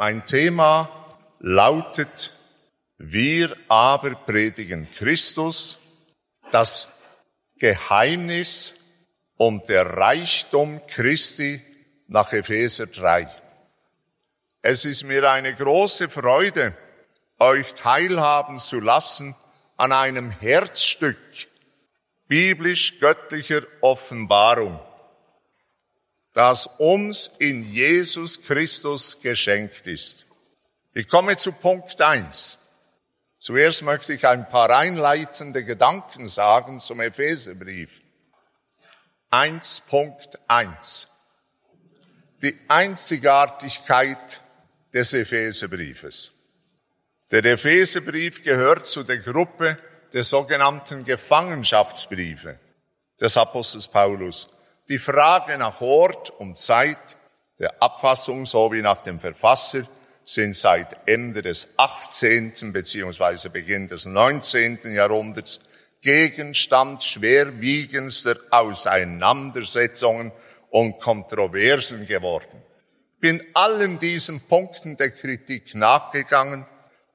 Mein Thema lautet, wir aber predigen Christus, das Geheimnis und der Reichtum Christi nach Epheser 3. Es ist mir eine große Freude, euch teilhaben zu lassen an einem Herzstück biblisch-göttlicher Offenbarung, das uns in Jesus Christus geschenkt ist. Ich komme zu Punkt eins. Zuerst möchte ich ein paar einleitende Gedanken sagen zum Epheserbrief. 1.1. Die Einzigartigkeit des Epheserbriefes. Der Epheserbrief gehört zu der Gruppe der sogenannten Gefangenschaftsbriefe des Apostels Paulus. Die Frage nach Ort und Zeit der Abfassung sowie nach dem Verfasser sind seit Ende des 18. beziehungsweise Beginn des 19. Jahrhunderts Gegenstand schwerwiegendster Auseinandersetzungen und Kontroversen geworden. Bin allen diesen Punkten der Kritik nachgegangen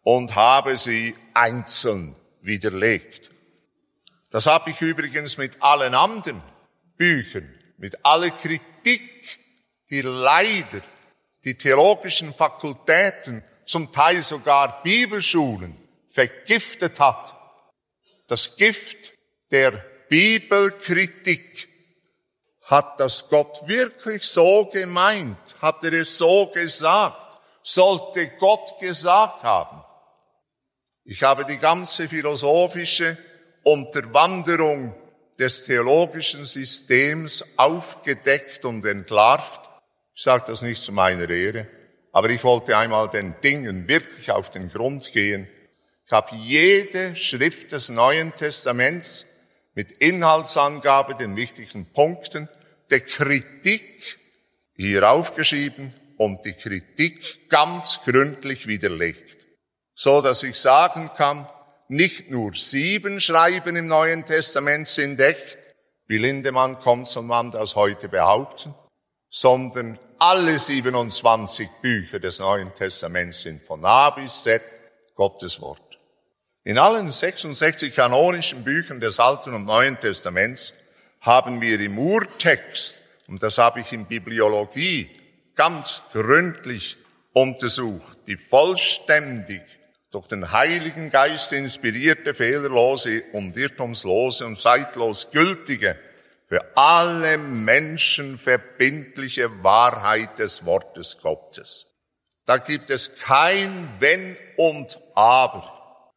und habe sie einzeln widerlegt. Das habe ich übrigens mit allen anderen Büchern, mit aller Kritik, die leider die theologischen Fakultäten, zum Teil sogar Bibelschulen vergiftet hat. Das Gift der Bibelkritik hat das Gott wirklich so gemeint? Hat er es so gesagt? Sollte Gott gesagt haben? Ich habe die ganze philosophische Unterwanderung des theologischen Systems aufgedeckt und entlarvt ich sage das nicht zu meiner Ehre, aber ich wollte einmal den Dingen wirklich auf den Grund gehen. Ich habe jede Schrift des Neuen Testaments mit Inhaltsangabe, den wichtigsten Punkten, der Kritik hier aufgeschrieben und die Kritik ganz gründlich widerlegt. So dass ich sagen kann, nicht nur sieben Schreiben im Neuen Testament sind echt, wie Lindemann kommt und man das heute behaupten, sondern alle 27 Bücher des Neuen Testaments sind von A bis Z Gottes Wort. In allen 66 kanonischen Büchern des Alten und Neuen Testaments haben wir im Urtext, und das habe ich in Bibliologie ganz gründlich untersucht, die vollständig durch den Heiligen Geist inspirierte, fehlerlose und irrtumslose und zeitlos gültige für alle Menschen verbindliche Wahrheit des Wortes Gottes. Da gibt es kein Wenn und Aber.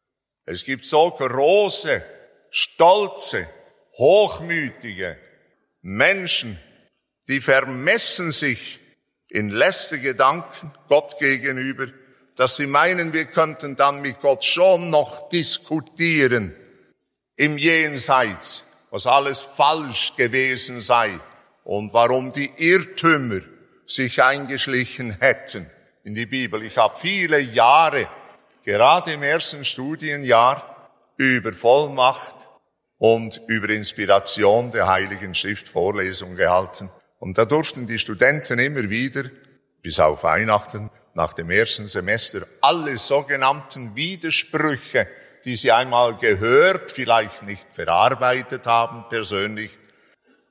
Es gibt so große, stolze, hochmütige Menschen, die vermessen sich in lästige Gedanken Gott gegenüber, dass sie meinen, wir könnten dann mit Gott schon noch diskutieren im Jenseits was alles falsch gewesen sei und warum die Irrtümer sich eingeschlichen hätten in die Bibel. Ich habe viele Jahre, gerade im ersten Studienjahr, über Vollmacht und über Inspiration der Heiligen Schrift Vorlesungen gehalten. Und da durften die Studenten immer wieder, bis auf Weihnachten, nach dem ersten Semester, alle sogenannten Widersprüche die sie einmal gehört, vielleicht nicht verarbeitet haben persönlich,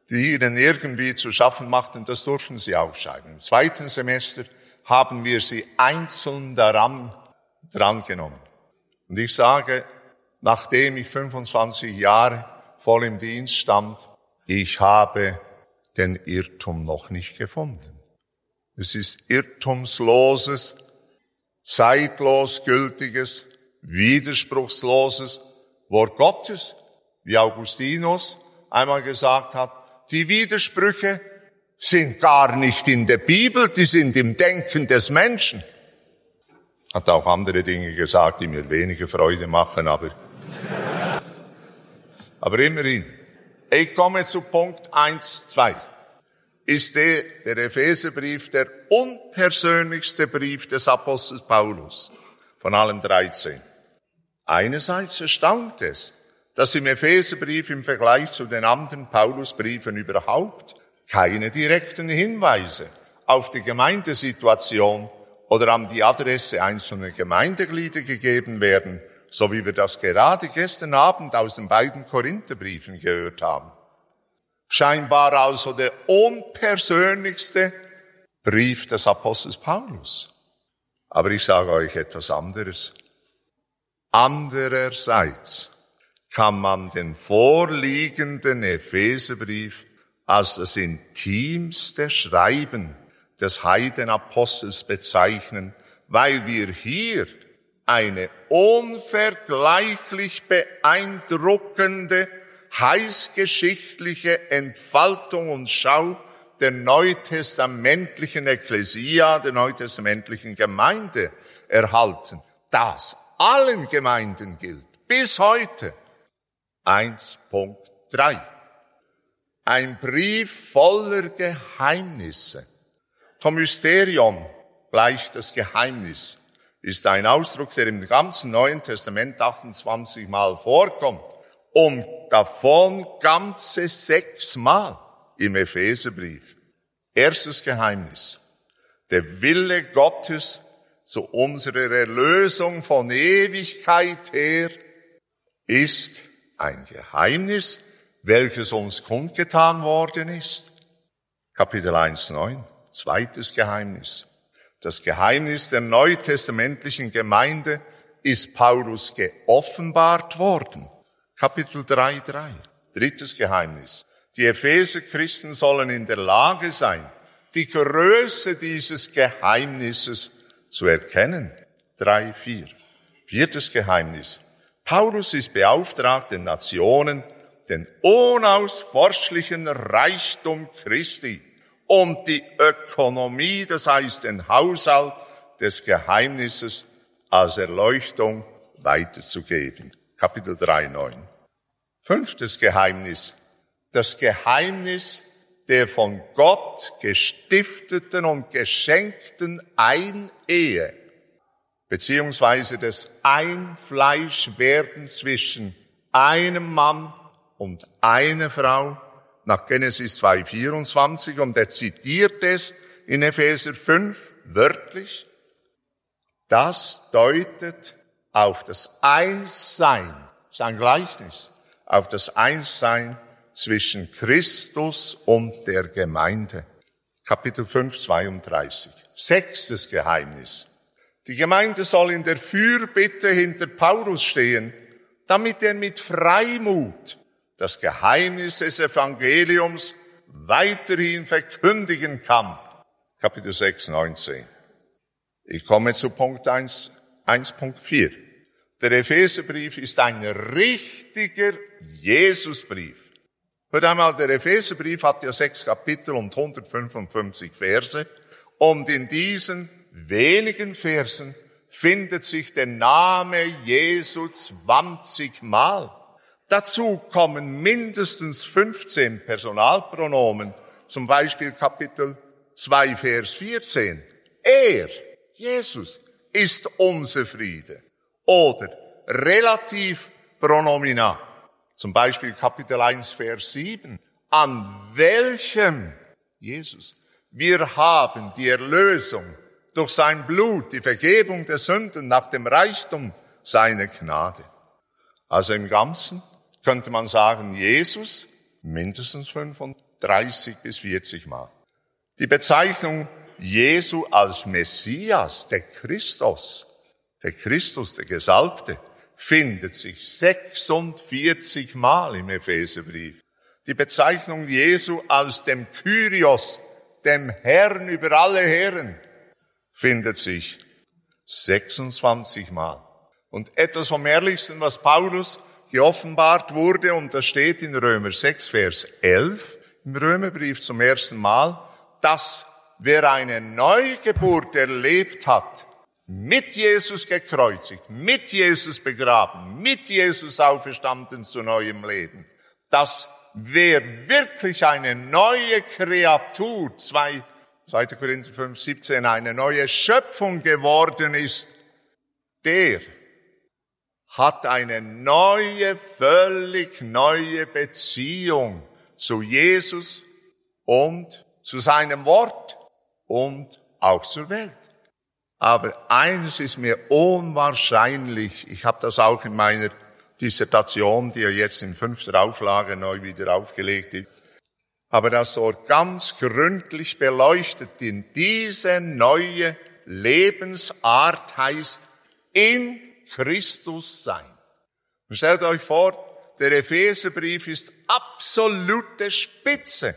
die ihnen irgendwie zu schaffen machten, das durften sie aufschreiben. Im zweiten Semester haben wir sie einzeln daran drangenommen. Und ich sage, nachdem ich 25 Jahre voll im Dienst stand, ich habe den Irrtum noch nicht gefunden. Es ist irrtumsloses, zeitlos gültiges, widerspruchsloses Wort Gottes, wie Augustinus einmal gesagt hat, die Widersprüche sind gar nicht in der Bibel, die sind im Denken des Menschen. Hat auch andere Dinge gesagt, die mir weniger Freude machen, aber, aber immerhin. Ich komme zu Punkt eins, zwei. Ist der, der Epheserbrief der unpersönlichste Brief des Apostels Paulus von allen 13. Einerseits erstaunt es, dass im Epheserbrief im Vergleich zu den anderen Paulusbriefen überhaupt keine direkten Hinweise auf die Gemeindesituation oder an die Adresse einzelner Gemeindeglieder gegeben werden, so wie wir das gerade gestern Abend aus den beiden Korintherbriefen gehört haben. Scheinbar also der unpersönlichste Brief des Apostels Paulus. Aber ich sage euch etwas anderes. Andererseits kann man den vorliegenden Epheserbrief als das intimste Schreiben des Heidenapostels bezeichnen, weil wir hier eine unvergleichlich beeindruckende, heißgeschichtliche Entfaltung und Schau der neutestamentlichen Ekklesia, der neutestamentlichen Gemeinde erhalten. Das allen Gemeinden gilt, bis heute. 1.3. Ein Brief voller Geheimnisse. Tom Mysterion, gleich das Geheimnis, ist ein Ausdruck, der im ganzen Neuen Testament 28 Mal vorkommt und davon ganze sechs Mal im Epheserbrief. Erstes Geheimnis. Der Wille Gottes zu unserer Erlösung von Ewigkeit her ist ein Geheimnis, welches uns kundgetan worden ist. Kapitel 1, 9. Zweites Geheimnis. Das Geheimnis der neutestamentlichen Gemeinde ist Paulus geoffenbart worden. Kapitel 3, 3. Drittes Geheimnis. Die Epheser-Christen sollen in der Lage sein, die Größe dieses Geheimnisses zu erkennen. 3, 4. Viertes Geheimnis. Paulus ist beauftragt, den Nationen den unausforschlichen Reichtum Christi und die Ökonomie, das heißt den Haushalt des Geheimnisses als Erleuchtung weiterzugeben. Kapitel 3, 9. Fünftes Geheimnis. Das Geheimnis der von Gott gestifteten und geschenkten Einehe, beziehungsweise des Einfleischwerden zwischen einem Mann und einer Frau nach Genesis 2,24 und er zitiert es in Epheser 5 wörtlich. Das deutet auf das Einssein, ist ein Gleichnis, auf das Einssein zwischen Christus und der Gemeinde. Kapitel 5, 32. Sechstes Geheimnis. Die Gemeinde soll in der Fürbitte hinter Paulus stehen, damit er mit Freimut das Geheimnis des Evangeliums weiterhin verkündigen kann. Kapitel 6, 19. Ich komme zu Punkt 1, 1.4. Der Epheserbrief ist ein richtiger Jesusbrief. Hört einmal, der Epheserbrief hat ja sechs Kapitel und 155 Verse. Und in diesen wenigen Versen findet sich der Name Jesu 20 Mal. Dazu kommen mindestens 15 Personalpronomen, zum Beispiel Kapitel 2, Vers 14. Er, Jesus, ist unser Friede. Oder relativ pronomina, zum Beispiel Kapitel 1, Vers 7. An welchem, Jesus, wir haben die Erlösung durch sein Blut, die Vergebung der Sünden nach dem Reichtum seiner Gnade. Also im Ganzen könnte man sagen, Jesus mindestens 35 bis 40 Mal. Die Bezeichnung Jesu als Messias, der Christus, der Christus, der Gesalbte, findet sich 46 Mal im Epheserbrief. Die Bezeichnung Jesu als dem Kyrios, dem Herrn über alle Herren, findet sich 26 Mal. Und etwas vom Ehrlichsten, was Paulus geoffenbart wurde, und das steht in Römer 6, Vers 11, im Römerbrief zum ersten Mal, dass wer eine Neugeburt erlebt hat, mit Jesus gekreuzigt, mit Jesus begraben, mit Jesus auferstanden zu neuem Leben, dass wer wirklich eine neue Kreatur, 2, 2. Korinther 5, 17, eine neue Schöpfung geworden ist, der hat eine neue, völlig neue Beziehung zu Jesus und zu seinem Wort und auch zur Welt. Aber eines ist mir unwahrscheinlich, ich habe das auch in meiner Dissertation, die ja jetzt in fünfter Auflage neu wieder aufgelegt ist, aber das dort ganz gründlich beleuchtet, in diese neue Lebensart heißt in Christus sein. Und stellt euch vor, der Epheserbrief ist absolute Spitze.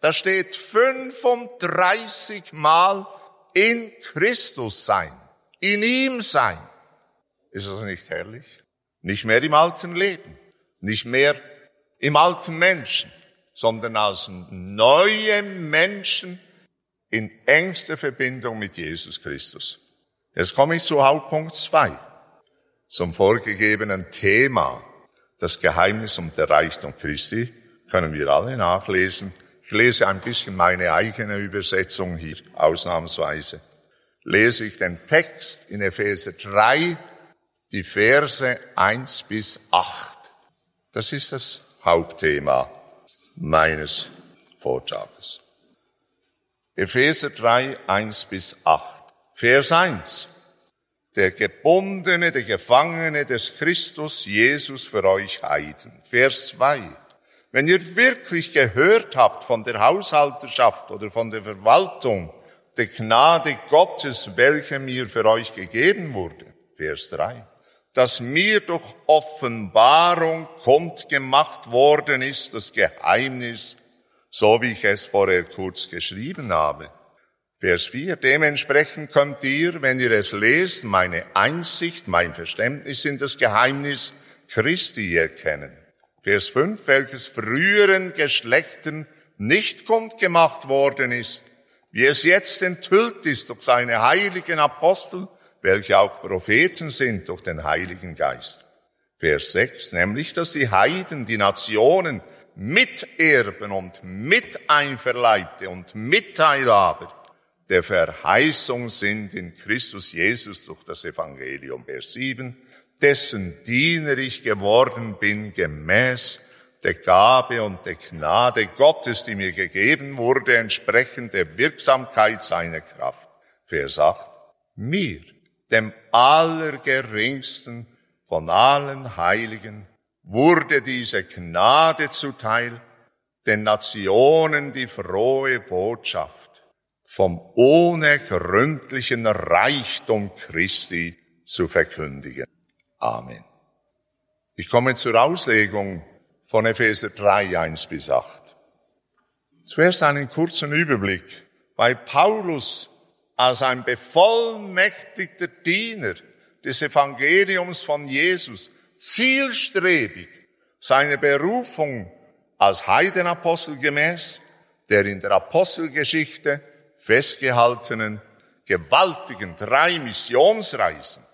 Da steht 35 Mal in Christus sein, in ihm sein. Ist das nicht herrlich? Nicht mehr im alten Leben, nicht mehr im alten Menschen, sondern als neue Menschen in engster Verbindung mit Jesus Christus. Jetzt komme ich zu Hauptpunkt 2, zum vorgegebenen Thema. Das Geheimnis um der Reichtum Christi können wir alle nachlesen. Lese ein bisschen meine eigene Übersetzung hier, ausnahmsweise. Lese ich den Text in Epheser 3, die Verse 1 bis 8. Das ist das Hauptthema meines Vortrages. Epheser 3, 1 bis 8. Vers 1. Der Gebundene, der Gefangene des Christus Jesus für euch Heiden. Vers 2. Wenn ihr wirklich gehört habt von der Haushalterschaft oder von der Verwaltung der Gnade Gottes, welche mir für euch gegeben wurde. Vers 3 dass mir durch Offenbarung kundgemacht worden ist, das Geheimnis, so wie ich es vorher kurz geschrieben habe. Vers 4. Dementsprechend könnt ihr, wenn ihr es lest, meine Einsicht, mein Verständnis in das Geheimnis Christi erkennen. Vers 5. Welches früheren Geschlechtern nicht kundgemacht worden ist, wie es jetzt enthüllt ist durch seine heiligen Apostel welche auch Propheten sind durch den Heiligen Geist. Vers 6, nämlich, dass die Heiden, die Nationen, Miterben und Miteinverleibte und Mitteilhaber der Verheißung sind in Christus Jesus durch das Evangelium. Vers 7, dessen Diener ich geworden bin gemäß der Gabe und der Gnade Gottes, die mir gegeben wurde, entsprechend der Wirksamkeit seiner Kraft. Vers 8, mir, dem Allergeringsten von allen Heiligen, wurde diese Gnade zuteil, den Nationen die frohe Botschaft vom unergründlichen Reichtum Christi zu verkündigen. Amen. Ich komme zur Auslegung von Epheser 3, 1 bis 8. Zuerst einen kurzen Überblick, weil Paulus als ein bevollmächtigter Diener des Evangeliums von Jesus zielstrebig seine Berufung als Heidenapostel gemäß der in der Apostelgeschichte festgehaltenen gewaltigen drei Missionsreisen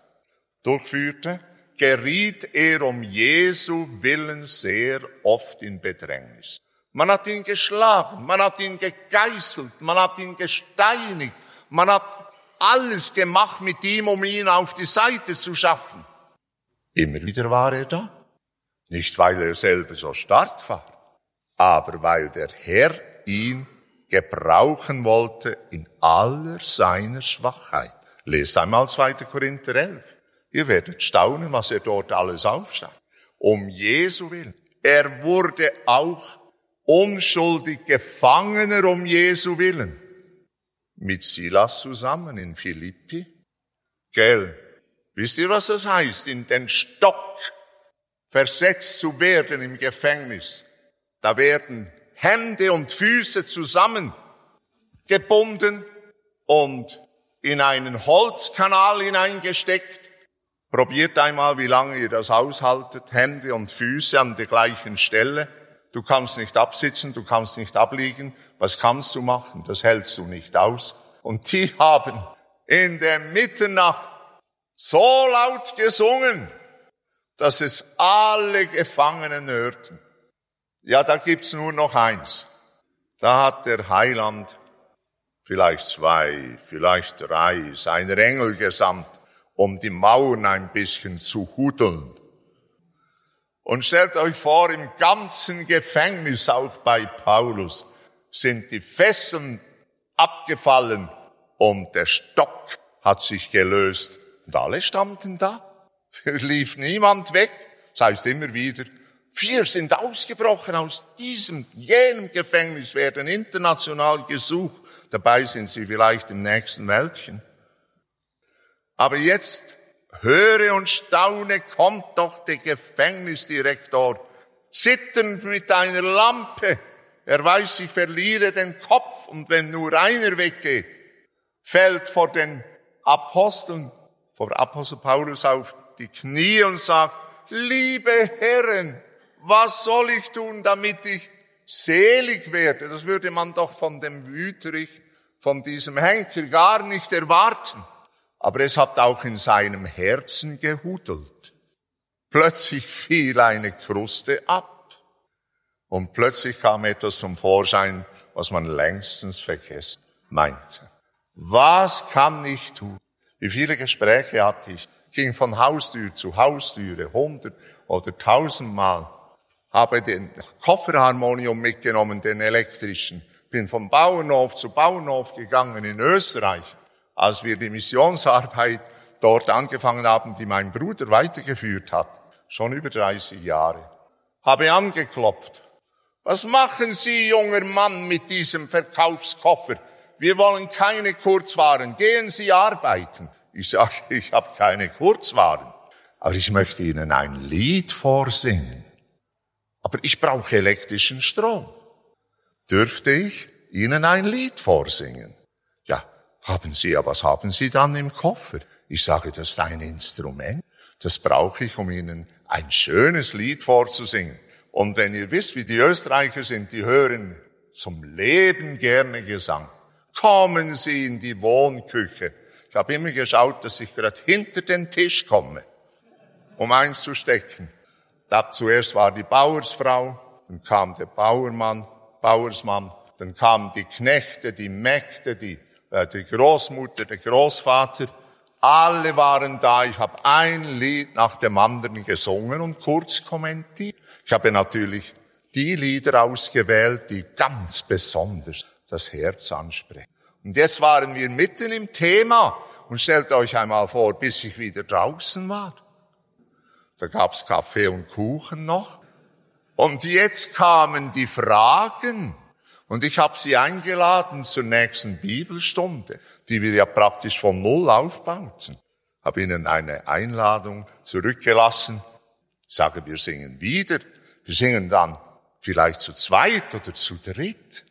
durchführte, geriet er um Jesu Willen sehr oft in Bedrängnis. Man hat ihn geschlagen, man hat ihn gegeißelt, man hat ihn gesteinigt, man hat alles gemacht mit ihm, um ihn auf die Seite zu schaffen. Immer wieder war er da. Nicht, weil er selber so stark war, aber weil der Herr ihn gebrauchen wollte in aller seiner Schwachheit. Lest einmal 2. Korinther 11. Ihr werdet staunen, was er dort alles aufschreibt. Um Jesu willen. Er wurde auch unschuldig Gefangener um Jesu willen mit Silas zusammen in Philippi. Gell, wisst ihr, was das heißt? In den Stock versetzt zu werden im Gefängnis. Da werden Hände und Füße zusammen gebunden und in einen Holzkanal hineingesteckt. Probiert einmal, wie lange ihr das aushaltet. Hände und Füße an der gleichen Stelle. Du kannst nicht absitzen, du kannst nicht abliegen, was kannst du machen? Das hältst du nicht aus. Und die haben in der Mitternacht so laut gesungen, dass es alle Gefangenen hörten. Ja, da gibt's nur noch eins. Da hat der Heiland vielleicht zwei, vielleicht drei seiner Engel gesandt, um die Mauern ein bisschen zu hudeln. Und stellt euch vor, im ganzen Gefängnis, auch bei Paulus, sind die Fesseln abgefallen und der Stock hat sich gelöst und alle standen da. Lief niemand weg. Das heißt immer wieder, wir sind ausgebrochen aus diesem, jenem Gefängnis, werden international gesucht. Dabei sind sie vielleicht im nächsten Wäldchen. Aber jetzt höre und staune, kommt doch der Gefängnisdirektor, zitternd mit einer Lampe. Er weiß, ich verliere den Kopf und wenn nur einer weggeht, fällt vor den Aposteln, vor Apostel Paulus auf die Knie und sagt, liebe Herren, was soll ich tun, damit ich selig werde? Das würde man doch von dem Wüterich, von diesem Henker gar nicht erwarten. Aber es hat auch in seinem Herzen gehudelt. Plötzlich fiel eine Kruste ab. Und plötzlich kam etwas zum Vorschein, was man längstens vergessen meinte. Was kann ich tun? Wie viele Gespräche hatte ich? Ging von Haustür zu Haustüre, hundert oder tausendmal. Habe den Kofferharmonium mitgenommen, den elektrischen. Bin vom Bauernhof zu Bauernhof gegangen in Österreich. Als wir die Missionsarbeit dort angefangen haben, die mein Bruder weitergeführt hat, schon über 30 Jahre, habe angeklopft. Was machen Sie, junger Mann, mit diesem Verkaufskoffer? wir wollen keine Kurzwaren, gehen Sie arbeiten. Ich sage, ich habe keine Kurzwaren, aber ich möchte Ihnen ein Lied vorsingen. Aber ich brauche elektrischen Strom. Dürfte ich Ihnen ein Lied vorsingen? Haben Sie, ja, was haben Sie dann im Koffer? Ich sage, das ist ein Instrument. Das brauche ich, um Ihnen ein schönes Lied vorzusingen. Und wenn ihr wisst, wie die Österreicher sind, die hören zum Leben gerne Gesang kommen Sie in die Wohnküche. Ich habe immer geschaut, dass ich gerade hinter den Tisch komme, um eins zu stecken. Da zuerst war die Bauersfrau, dann kam der Bauermann, Bauersmann, dann kamen die Knechte, die Mägde, die, die Großmutter, der Großvater. Alle waren da. Ich habe ein Lied nach dem anderen gesungen und kurz kommentiert. Ich habe natürlich die Lieder ausgewählt, die ganz besonders das Herz ansprechen. Und jetzt waren wir mitten im Thema und stellt euch einmal vor, bis ich wieder draußen war. Da gab's Kaffee und Kuchen noch. Und jetzt kamen die Fragen und ich habe sie eingeladen zur nächsten Bibelstunde, die wir ja praktisch von Null aufbauten. Habe ihnen eine Einladung zurückgelassen. Ich sage, wir singen wieder. Wir singen dann vielleicht zu zweit oder zu dritt.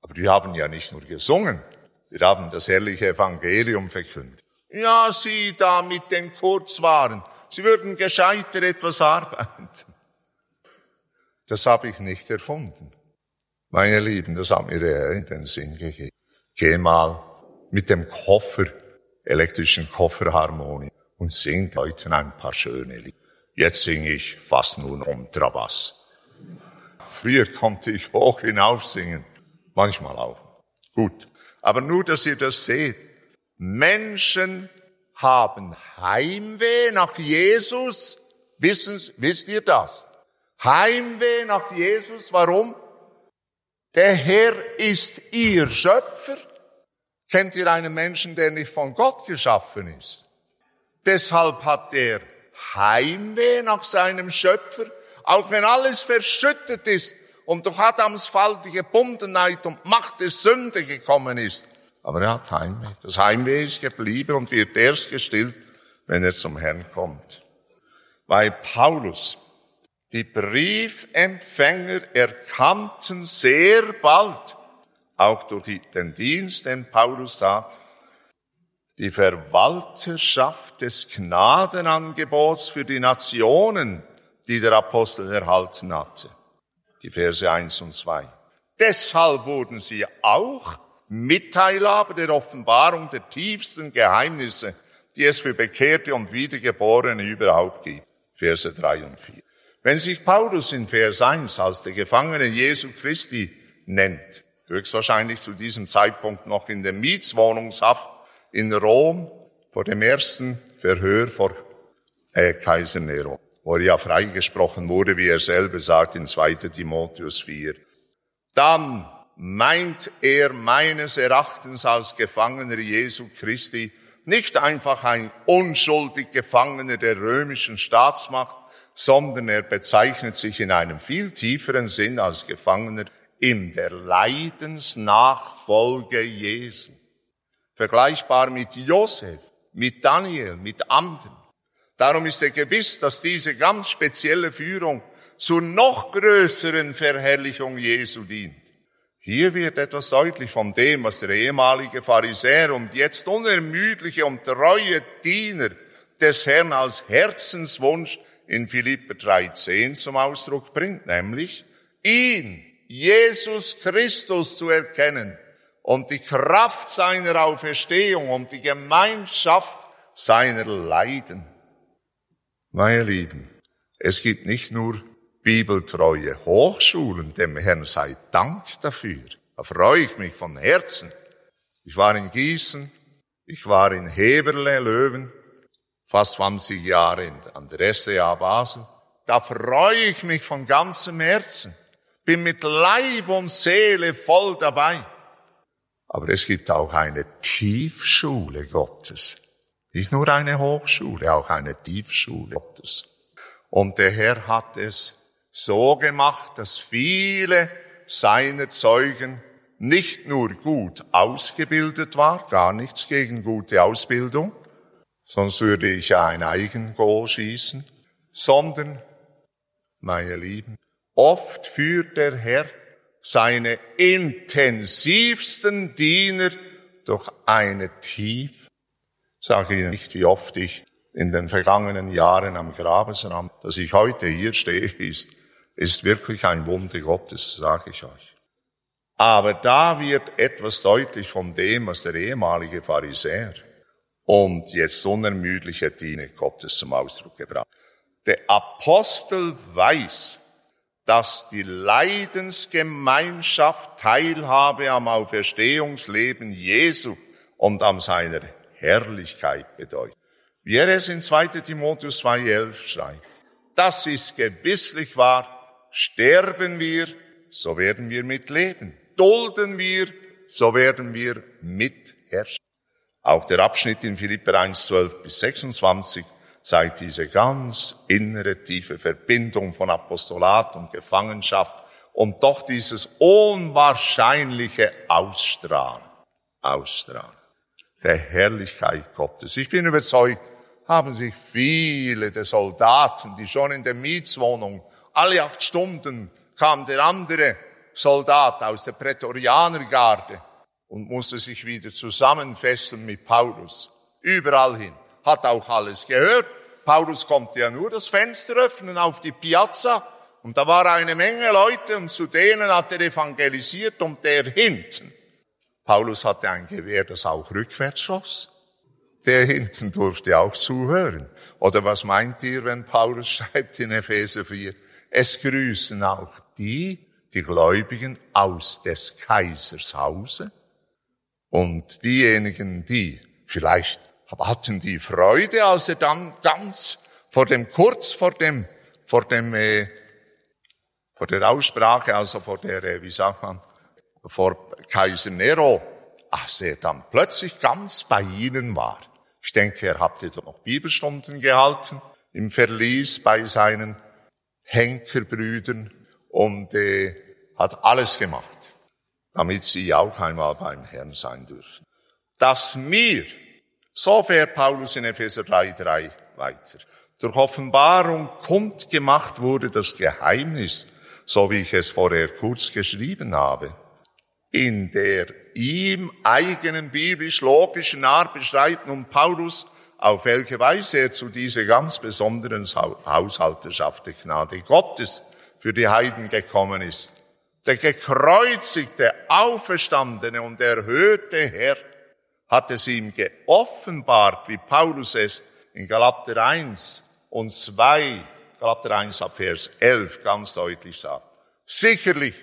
Aber die haben ja nicht nur gesungen, wir haben das herrliche Evangelium verkündet. Ja, Sie da mit den Kurzwaren, Sie würden gescheiter etwas arbeiten. Das habe ich nicht erfunden. Meine Lieben, das hat mir der in den Sinn gegeben. Geh mal mit dem Koffer, elektrischen Kofferharmonie und singt heute ein paar schöne Lieder. Jetzt singe ich fast nur Kontrabass. Früher konnte ich hoch hinauf singen. Manchmal auch. Gut. Aber nur, dass ihr das seht. Menschen haben Heimweh nach Jesus. Wissen, wisst ihr das? Heimweh nach Jesus. Warum? Der Herr ist ihr Schöpfer. Kennt ihr einen Menschen, der nicht von Gott geschaffen ist? Deshalb hat er Heimweh nach seinem Schöpfer, auch wenn alles verschüttet ist, und durch Adams Fall die Gebundenheit und Macht der Sünde gekommen ist. Aber er hat Heimweh. Das Heimweh ist geblieben und wird erst gestillt, wenn er zum Herrn kommt. Weil Paulus, die Briefempfänger erkannten sehr bald, auch durch den Dienst, den Paulus tat, die Verwalterschaft des Gnadenangebots für die Nationen, die der Apostel erhalten hatte die Verse 1 und 2. Deshalb wurden sie auch Mitteilhaber der Offenbarung der tiefsten Geheimnisse, die es für Bekehrte und Wiedergeborene überhaupt gibt. Verse 3 und 4. Wenn sich Paulus in Vers 1 als der Gefangene Jesu Christi nennt, höchstwahrscheinlich zu diesem Zeitpunkt noch in der Mietswohnungshaft in Rom vor dem ersten Verhör vor äh, Kaiser Nero wo er ja freigesprochen wurde, wie er selber sagt in 2 Timotheus 4. Dann meint er meines Erachtens als Gefangener Jesu Christi nicht einfach ein unschuldig Gefangener der römischen Staatsmacht, sondern er bezeichnet sich in einem viel tieferen Sinn als Gefangener in der Leidensnachfolge Jesu. Vergleichbar mit Josef, mit Daniel, mit anderen. Darum ist er gewiss, dass diese ganz spezielle Führung zur noch größeren Verherrlichung Jesu dient. Hier wird etwas deutlich von dem, was der ehemalige Pharisäer und jetzt unermüdliche und treue Diener des Herrn als Herzenswunsch in Philipper 3,10 zum Ausdruck bringt, nämlich ihn, Jesus Christus zu erkennen und die Kraft seiner Auferstehung und die Gemeinschaft seiner Leiden. Meine Lieben, es gibt nicht nur bibeltreue Hochschulen, dem Herrn sei Dank dafür. Da freue ich mich von Herzen. Ich war in Gießen, ich war in Heberle, Löwen, fast 20 Jahre an der SDA Basel. Da freue ich mich von ganzem Herzen, bin mit Leib und Seele voll dabei. Aber es gibt auch eine Tiefschule Gottes. Nicht nur eine Hochschule, auch eine Tiefschule Gottes. Und der Herr hat es so gemacht, dass viele seiner Zeugen nicht nur gut ausgebildet war, gar nichts gegen gute Ausbildung, sonst würde ich ja ein Eigengoal schießen, sondern, meine Lieben, oft führt der Herr seine intensivsten Diener durch eine tief, sage Ihnen nicht, wie oft ich in den vergangenen Jahren am Grabesrand, dass ich heute hier stehe, ist ist wirklich ein Wunder Gottes, sage ich euch. Aber da wird etwas deutlich von dem, was der ehemalige Pharisäer und jetzt unermüdliche Diener Gottes zum Ausdruck gebracht. Der Apostel weiß, dass die Leidensgemeinschaft Teilhabe am Auferstehungsleben Jesu und an seiner Herrlichkeit bedeutet. Wie er es in 2 Timotheus 2.11 schreibt. Das ist gewisslich wahr, Sterben wir, so werden wir mitleben. Dulden wir, so werden wir mitherrschen. Auch der Abschnitt in Philipper 1, 12 bis 26 zeigt diese ganz innere, tiefe Verbindung von Apostolat und Gefangenschaft und doch dieses unwahrscheinliche Ausstrahlen, Ausstrahlen der Herrlichkeit Gottes. Ich bin überzeugt, haben sich viele der Soldaten, die schon in der Mietswohnung alle acht Stunden kam der andere Soldat aus der Prätorianergarde und musste sich wieder zusammenfesseln mit Paulus. Überall hin. Hat auch alles gehört. Paulus konnte ja nur das Fenster öffnen auf die Piazza und da war eine Menge Leute und zu denen hat er evangelisiert und der hinten. Paulus hatte ein Gewehr, das auch rückwärts schoss. Der hinten durfte auch zuhören. Oder was meint ihr, wenn Paulus schreibt in Epheser 4? Es grüßen auch die, die Gläubigen aus des Kaisers Hause und diejenigen, die vielleicht hatten die Freude, als er dann ganz vor dem, kurz vor dem, vor dem, äh, vor der Aussprache, also vor der, äh, wie sagt man, vor Kaiser Nero, als er dann plötzlich ganz bei ihnen war. Ich denke, er hatte doch noch Bibelstunden gehalten im Verlies bei seinen Henkerbrüdern und äh, hat alles gemacht, damit sie auch einmal beim Herrn sein dürfen. Dass mir, so fährt Paulus in Epheser 3,3 weiter, durch Offenbarung kundgemacht wurde das Geheimnis, so wie ich es vorher kurz geschrieben habe, in der ihm eigenen biblisch-logischen Art beschreibt nun Paulus auf welche Weise er zu dieser ganz besonderen Haushalterschaft der Gnade Gottes für die Heiden gekommen ist. Der gekreuzigte, auferstandene und erhöhte Herr hat es ihm geoffenbart, wie Paulus es in Galater 1 und 2, Galater 1 ab Vers 11 ganz deutlich sagt. Sicherlich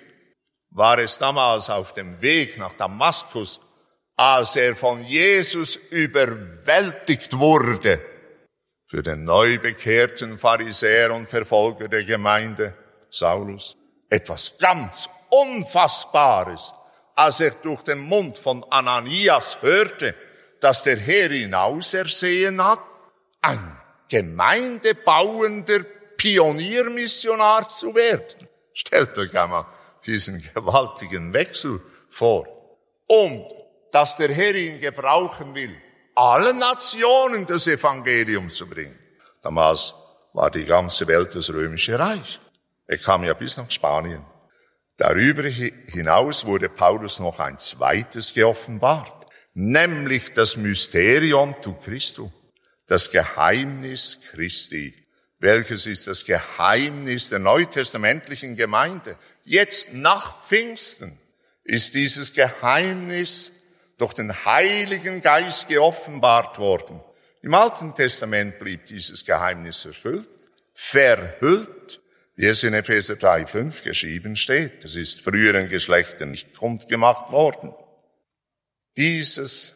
war es damals auf dem Weg nach Damaskus als er von Jesus überwältigt wurde, für den neu bekehrten Pharisäer und Verfolger der Gemeinde, Saulus, etwas ganz Unfassbares, als er durch den Mund von Ananias hörte, dass der Herr ihn ausersehen hat, ein gemeindebauender Pioniermissionar zu werden. Stellt euch einmal diesen gewaltigen Wechsel vor. Und dass der Herr ihn gebrauchen will, allen Nationen das Evangelium zu bringen. Damals war die ganze Welt das römische Reich. Er kam ja bis nach Spanien. Darüber hinaus wurde Paulus noch ein zweites geoffenbart, nämlich das Mysterium tu Christu, das Geheimnis Christi. Welches ist das Geheimnis der neutestamentlichen Gemeinde? Jetzt nach Pfingsten ist dieses Geheimnis durch den Heiligen Geist geoffenbart worden. Im Alten Testament blieb dieses Geheimnis erfüllt, verhüllt, wie es in Epheser 3,5 geschrieben steht. Es ist früheren Geschlechtern nicht kundgemacht worden. Dieses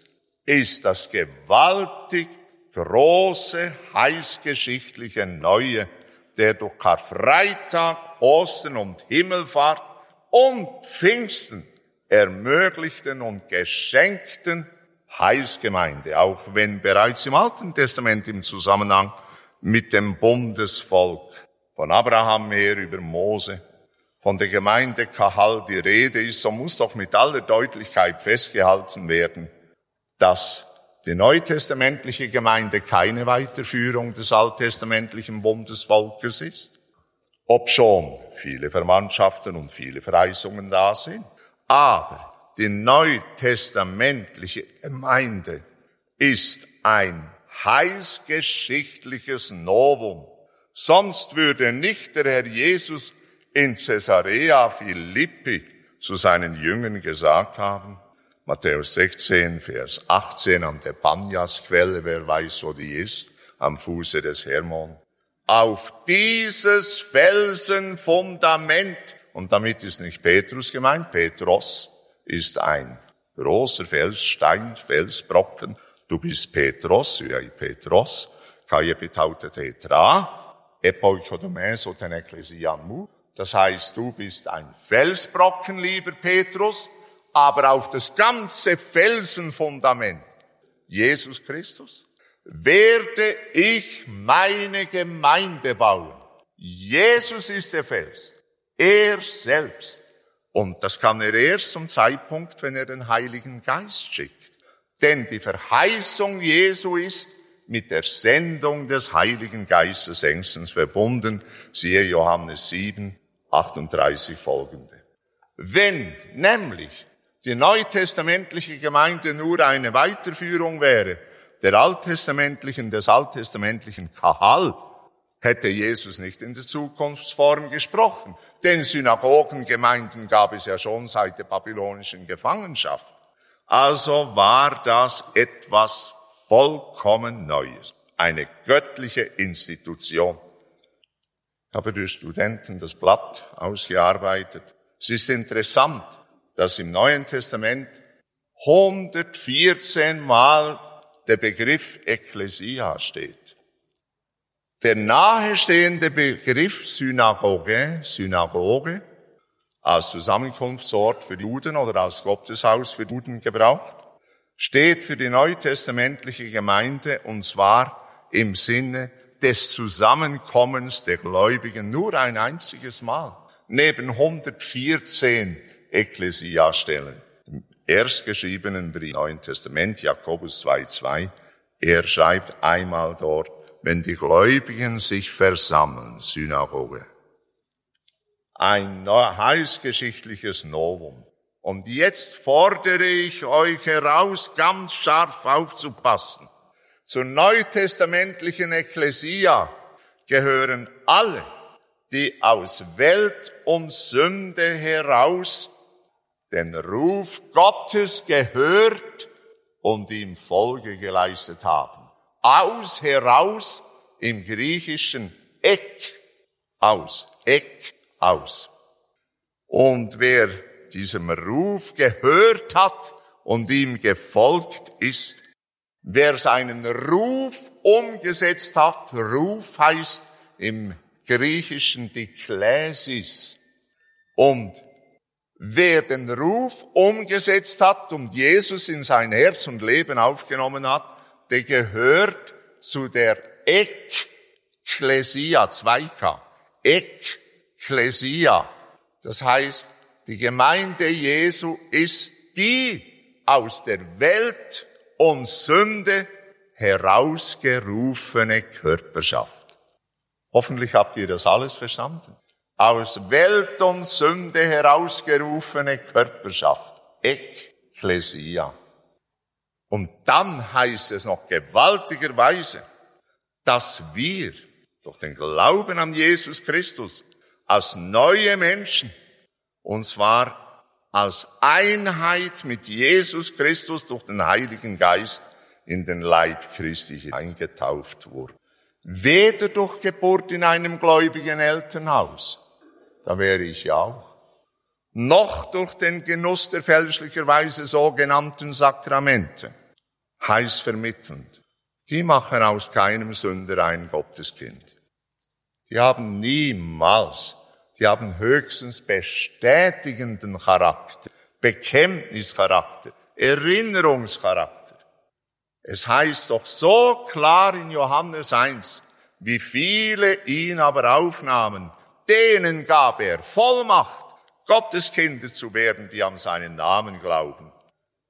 ist das gewaltig große, heißgeschichtliche Neue, der durch Karfreitag, Ostern und Himmelfahrt und Pfingsten ermöglichten und geschenkten Heilsgemeinde, auch wenn bereits im Alten Testament im Zusammenhang mit dem Bundesvolk von Abraham her über Mose, von der Gemeinde Kahal die Rede ist, so muss doch mit aller Deutlichkeit festgehalten werden, dass die neutestamentliche Gemeinde keine Weiterführung des alttestamentlichen Bundesvolkes ist, ob schon viele Verwandtschaften und viele Verheißungen da sind. Aber die neutestamentliche Gemeinde ist ein heilsgeschichtliches Novum. Sonst würde nicht der Herr Jesus in Caesarea Philippi zu seinen Jüngern gesagt haben, Matthäus 16, Vers 18, an der Banyas-Quelle, wer weiß, wo die ist, am Fuße des Hermon. Auf dieses Felsenfundament und damit ist nicht Petrus gemeint. Petros ist ein großer Felsstein, Felsbrocken. Du bist Petros, ja, Petros. Kai betaute tetra, epoikodomeso ten ecclesiamu. Das heißt, du bist ein Felsbrocken, lieber Petrus, aber auf das ganze Felsenfundament, Jesus Christus, werde ich meine Gemeinde bauen. Jesus ist der Fels. Er selbst. Und das kann er erst zum Zeitpunkt, wenn er den Heiligen Geist schickt. Denn die Verheißung Jesu ist mit der Sendung des Heiligen Geistes engstens verbunden. Siehe Johannes 7, 38 folgende. Wenn nämlich die neutestamentliche Gemeinde nur eine Weiterführung wäre der alttestamentlichen, des alttestamentlichen Kahal, hätte Jesus nicht in der Zukunftsform gesprochen. Denn Synagogengemeinden gab es ja schon seit der babylonischen Gefangenschaft. Also war das etwas vollkommen Neues, eine göttliche Institution. Ich habe durch Studenten das Blatt ausgearbeitet. Es ist interessant, dass im Neuen Testament 114 Mal der Begriff Ekklesia steht. Der nahestehende Begriff Synagoge, Synagoge, als Zusammenkunftsort für Juden oder als Gotteshaus für Juden gebraucht, steht für die neutestamentliche Gemeinde und zwar im Sinne des Zusammenkommens der Gläubigen nur ein einziges Mal, neben 114 Ekklesiastellen. Im erstgeschriebenen Brief Neuen Testament, Jakobus 2,2, er schreibt einmal dort, wenn die Gläubigen sich versammeln, Synagoge. Ein heißgeschichtliches Novum. Und jetzt fordere ich euch heraus, ganz scharf aufzupassen. Zur neutestamentlichen Ekklesia gehören alle, die aus Welt und Sünde heraus den Ruf Gottes gehört und ihm Folge geleistet haben aus heraus im Griechischen Eck aus, Eck aus. Und wer diesem Ruf gehört hat und ihm gefolgt ist, wer seinen Ruf umgesetzt hat, Ruf heißt im Griechischen Dikläsis. Und wer den Ruf umgesetzt hat und Jesus in sein Herz und Leben aufgenommen hat, der gehört zu der Ekklesia, 2K, Ekklesia. Das heißt, die Gemeinde Jesu ist die aus der Welt und Sünde herausgerufene Körperschaft. Hoffentlich habt ihr das alles verstanden. Aus Welt und Sünde herausgerufene Körperschaft. Ekklesia. Und dann heißt es noch gewaltigerweise, dass wir durch den Glauben an Jesus Christus als neue Menschen, und zwar als Einheit mit Jesus Christus durch den Heiligen Geist in den Leib Christi eingetauft wurden. Weder durch Geburt in einem gläubigen Elternhaus, da wäre ich ja auch, noch durch den Genuss der fälschlicherweise sogenannten Sakramente, heiß vermittelnd. Die machen aus keinem Sünder ein Gotteskind. Die haben niemals, die haben höchstens bestätigenden Charakter, Bekenntnischarakter, Erinnerungscharakter. Es heißt doch so klar in Johannes 1, wie viele ihn aber aufnahmen, denen gab er Vollmacht, Gottes Kinder zu werden, die an seinen Namen glauben.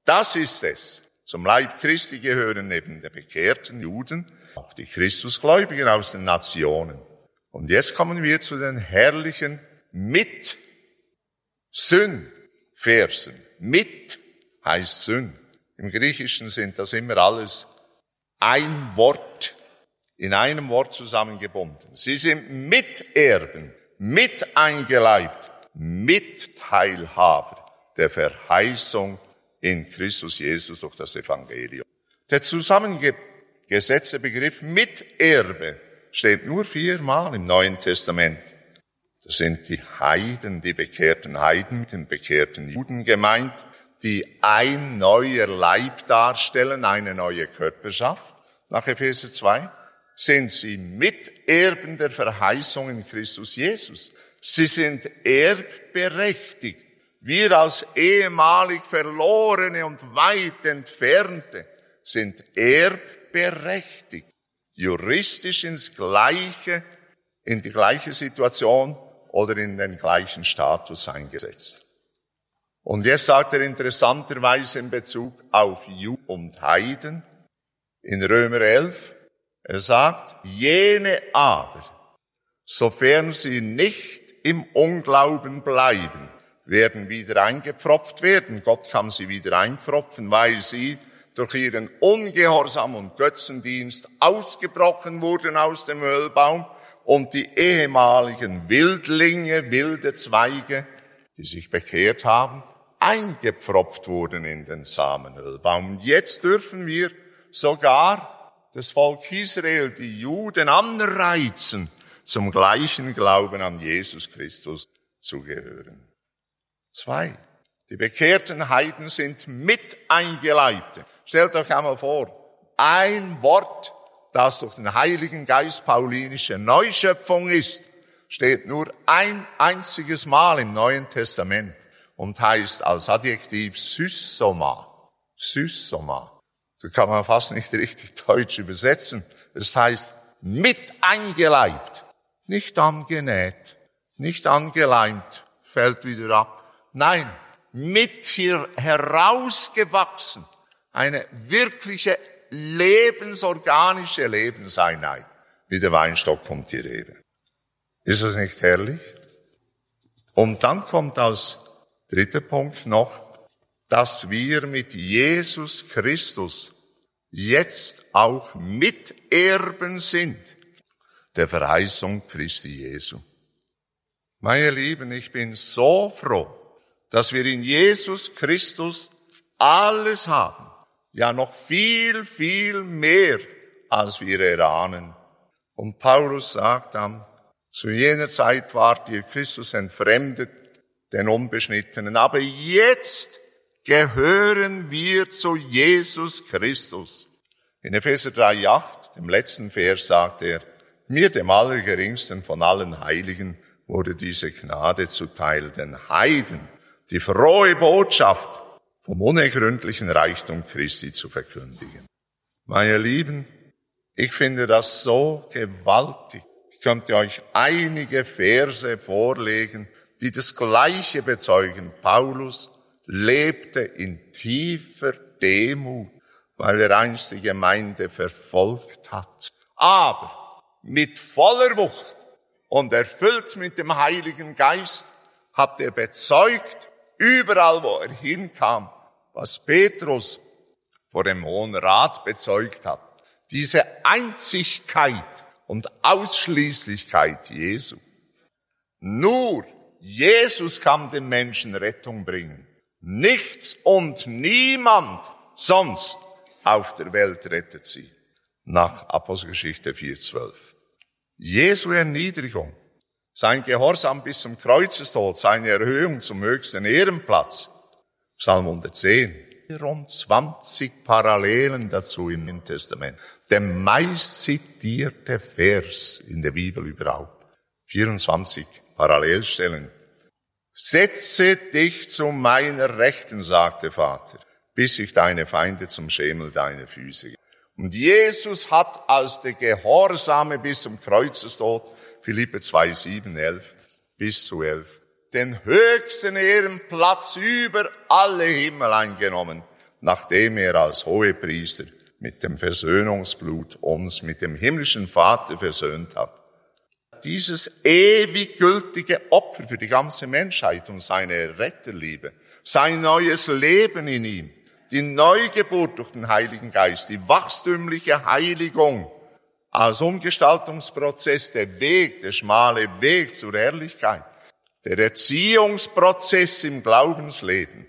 Das ist es. Zum Leib Christi gehören neben den bekehrten Juden auch die Christusgläubigen aus den Nationen. Und jetzt kommen wir zu den herrlichen mit Syn Versen. Mit heißt Syn. Im Griechischen sind das immer alles ein Wort, in einem Wort zusammengebunden. Sie sind Miterben, mit eingeleibt, Mitteilhaber der Verheißung in Christus Jesus durch das Evangelium. Der zusammengesetzte Begriff Miterbe steht nur viermal im Neuen Testament. Das sind die Heiden, die bekehrten Heiden, den bekehrten Juden gemeint, die ein neuer Leib darstellen, eine neue Körperschaft. Nach Epheser 2 sind sie Miterben der Verheißung in Christus Jesus. Sie sind erbberechtigt wir als ehemalig Verlorene und weit Entfernte sind erbberechtigt, juristisch ins gleiche, in die gleiche Situation oder in den gleichen Status eingesetzt. Und jetzt sagt er interessanterweise in Bezug auf Ju und Heiden in Römer 11, er sagt, jene aber, sofern sie nicht im Unglauben bleiben, werden wieder eingepfropft werden. Gott kann sie wieder einpfropfen, weil sie durch ihren Ungehorsam und Götzendienst ausgebrochen wurden aus dem Ölbaum und die ehemaligen Wildlinge, wilde Zweige, die sich bekehrt haben, eingepfropft wurden in den Samenölbaum. Jetzt dürfen wir sogar das Volk Israel, die Juden anreizen, zum gleichen Glauben an Jesus Christus zu gehören. Zwei. Die bekehrten Heiden sind mit eingeleibte. Stellt euch einmal vor, ein Wort, das durch den Heiligen Geist paulinische Neuschöpfung ist, steht nur ein einziges Mal im Neuen Testament und heißt als Adjektiv Sysoma. Sysoma. Das kann man fast nicht richtig deutsch übersetzen. Es heißt mit eingeleibt, nicht angenäht, nicht angeleimt, fällt wieder ab Nein, mit hier herausgewachsen. Eine wirkliche lebensorganische Lebenseinheit. Wie der Weinstock kommt die Rede. Ist das nicht herrlich? Und dann kommt als dritter Punkt noch, dass wir mit Jesus Christus jetzt auch Miterben sind der Verheißung Christi Jesu. Meine Lieben, ich bin so froh, dass wir in Jesus Christus alles haben. Ja, noch viel, viel mehr, als wir erahnen. Und Paulus sagt dann, zu jener Zeit wart ihr Christus entfremdet, den Unbeschnittenen. Aber jetzt gehören wir zu Jesus Christus. In Epheser 3,8, dem letzten Vers, sagt er, mir, dem Allergeringsten von allen Heiligen, wurde diese Gnade zuteil, den Heiden die frohe Botschaft vom unergründlichen Reichtum Christi zu verkündigen. Meine Lieben, ich finde das so gewaltig. Ich könnte euch einige Verse vorlegen, die das Gleiche bezeugen. Paulus lebte in tiefer Demut, weil er einst die Gemeinde verfolgt hat. Aber mit voller Wucht und erfüllt mit dem Heiligen Geist hat er bezeugt, überall wo er hinkam, was Petrus vor dem Hohen Rat bezeugt hat. Diese Einzigkeit und Ausschließlichkeit Jesu. Nur Jesus kann den Menschen Rettung bringen. Nichts und niemand sonst auf der Welt rettet sie. Nach Apostelgeschichte 4.12. Jesu Erniedrigung, sein Gehorsam bis zum Kreuzestod, seine Erhöhung zum höchsten Ehrenplatz. Psalm 110. Rund 20 Parallelen dazu im Neuen Testament. Der meist zitierte Vers in der Bibel überhaupt. 24 Parallelstellen. Setze dich zu meiner Rechten, sagte Vater, bis ich deine Feinde zum Schemel deiner Füße. Und Jesus hat als der Gehorsame bis zum Kreuzestod, Philippe 2, 7, 11 bis zu 11, den höchsten Ehrenplatz über alle Himmel eingenommen, nachdem er als Hohepriester mit dem Versöhnungsblut uns mit dem himmlischen Vater versöhnt hat. Dieses ewig gültige Opfer für die ganze Menschheit und seine Retterliebe, sein neues Leben in ihm, die Neugeburt durch den Heiligen Geist, die wachstümliche Heiligung als Umgestaltungsprozess, der Weg, der schmale Weg zur Ehrlichkeit, der Erziehungsprozess im Glaubensleben,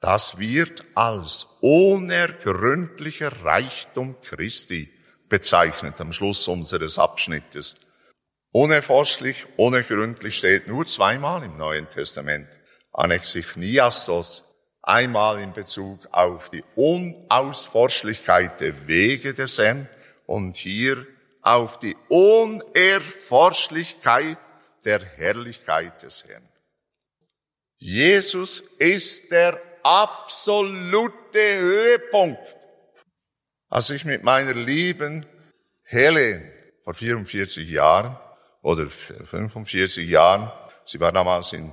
das wird als unergründlicher Reichtum Christi bezeichnet am Schluss unseres Abschnittes. Unerforschlich, unergründlich steht nur zweimal im Neuen Testament. Anaxichniastos, einmal in Bezug auf die Unausforschlichkeit der Wege des Herrn und hier auf die Unerforschlichkeit der Herrlichkeit des Herrn. Jesus ist der absolute Höhepunkt. Als ich mit meiner lieben Helen vor 44 Jahren oder 45 Jahren. Sie war damals in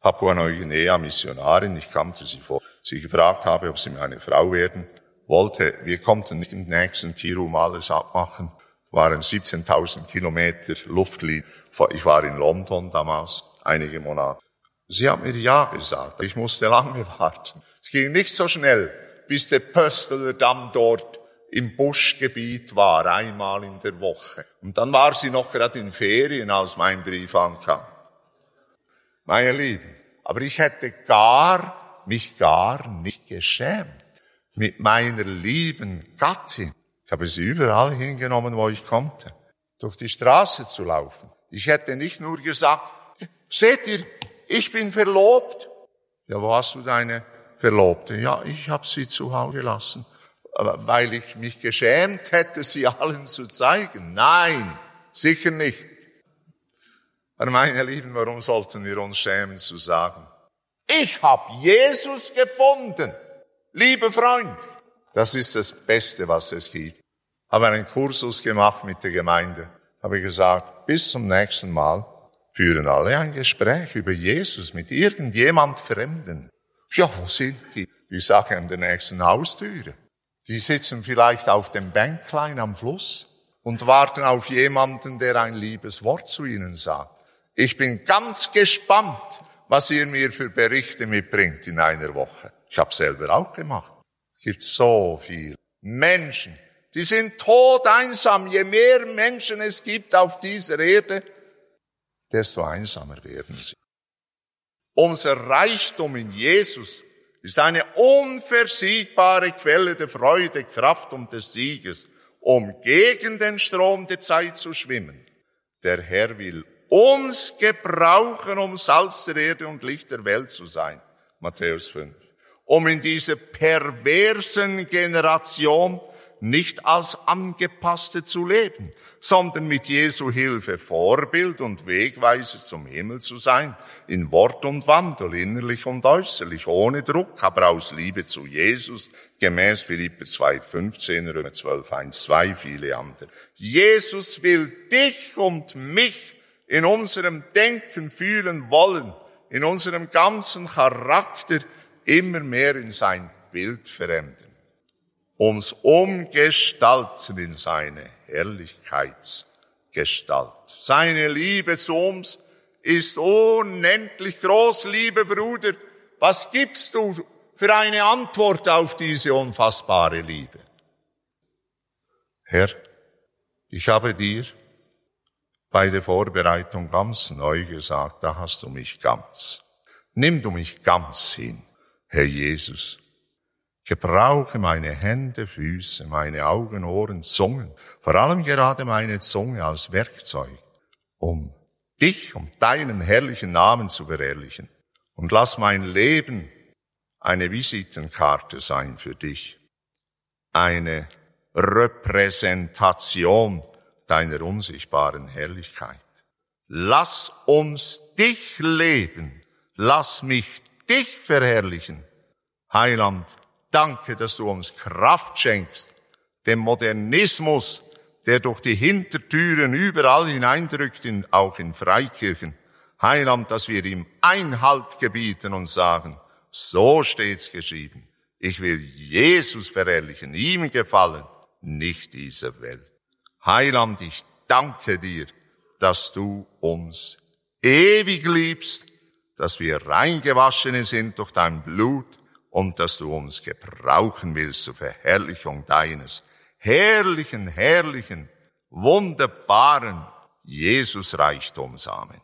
Papua-Neuguinea Missionarin. Ich kannte sie vor. Sie gefragt habe, ob sie meine Frau werden wollte. Wir konnten nicht im nächsten Tirum alles abmachen. Waren 17.000 Kilometer Luftlinie. Ich war in London damals, einige Monate. Sie hat mir Ja gesagt. Ich musste lange warten. Es ging nicht so schnell, bis der Pöstler dann dort im Buschgebiet war, einmal in der Woche. Und dann war sie noch gerade in Ferien, als mein Brief ankam. Meine Lieben, aber ich hätte gar, mich gar nicht geschämt mit meiner lieben Gattin. Ich habe sie überall hingenommen, wo ich konnte, durch die Straße zu laufen. Ich hätte nicht nur gesagt, seht ihr, ich bin verlobt. Ja, wo hast du deine Verlobte? Ja, ich habe sie zu Hause gelassen weil ich mich geschämt hätte, sie allen zu zeigen. Nein, sicher nicht. Aber meine Lieben, warum sollten wir uns schämen zu sagen, ich habe Jesus gefunden, liebe Freund. Das ist das Beste, was es gibt. Habe einen Kursus gemacht mit der Gemeinde. Habe gesagt, bis zum nächsten Mal führen alle ein Gespräch über Jesus mit irgendjemand Fremden. Ja, wo sind die? Ich sage an der nächsten Haustüre. Die sitzen vielleicht auf dem Bänklein am Fluss und warten auf jemanden, der ein liebes Wort zu ihnen sagt. Ich bin ganz gespannt, was ihr mir für Berichte mitbringt in einer Woche. Ich habe selber auch gemacht. Es gibt so viele Menschen, die sind todeinsam. Je mehr Menschen es gibt auf dieser Erde, desto einsamer werden sie. Unser Reichtum in Jesus ist eine unversiegbare Quelle der Freude, Kraft und des Sieges, um gegen den Strom der Zeit zu schwimmen. Der Herr will uns gebrauchen, um Salz der Erde und Licht der Welt zu sein. Matthäus 5. Um in dieser perversen Generation nicht als Angepasste zu leben, sondern mit Jesu Hilfe Vorbild und Wegweiser zum Himmel zu sein, in Wort und Wandel, innerlich und äußerlich, ohne Druck, aber aus Liebe zu Jesus, gemäß Philippe 2,15, Römer 12, 1, 2, viele andere. Jesus will dich und mich in unserem Denken, Fühlen, Wollen, in unserem ganzen Charakter immer mehr in sein Bild verändern uns umgestalten in seine Herrlichkeitsgestalt. Seine Liebe zu uns ist unendlich groß, liebe Bruder. Was gibst du für eine Antwort auf diese unfassbare Liebe? Herr, ich habe dir bei der Vorbereitung ganz neu gesagt, da hast du mich ganz. Nimm du mich ganz hin, Herr Jesus. Gebrauche meine Hände, Füße, meine Augen, Ohren, Zungen, vor allem gerade meine Zunge als Werkzeug, um dich, um deinen herrlichen Namen zu verherrlichen. Und lass mein Leben eine Visitenkarte sein für dich, eine Repräsentation deiner unsichtbaren Herrlichkeit. Lass uns dich leben, lass mich dich verherrlichen. Heiland, Danke, dass du uns Kraft schenkst, dem Modernismus, der durch die Hintertüren überall hineindrückt, in, auch in Freikirchen. Heiland, dass wir ihm Einhalt gebieten und sagen, so steht's geschrieben. Ich will Jesus verherrlichen, ihm gefallen, nicht dieser Welt. Heiland, ich danke dir, dass du uns ewig liebst, dass wir reingewaschene sind durch dein Blut und dass du uns gebrauchen willst zur Verherrlichung deines herrlichen, herrlichen, wunderbaren Jesus-Reichtums. Amen.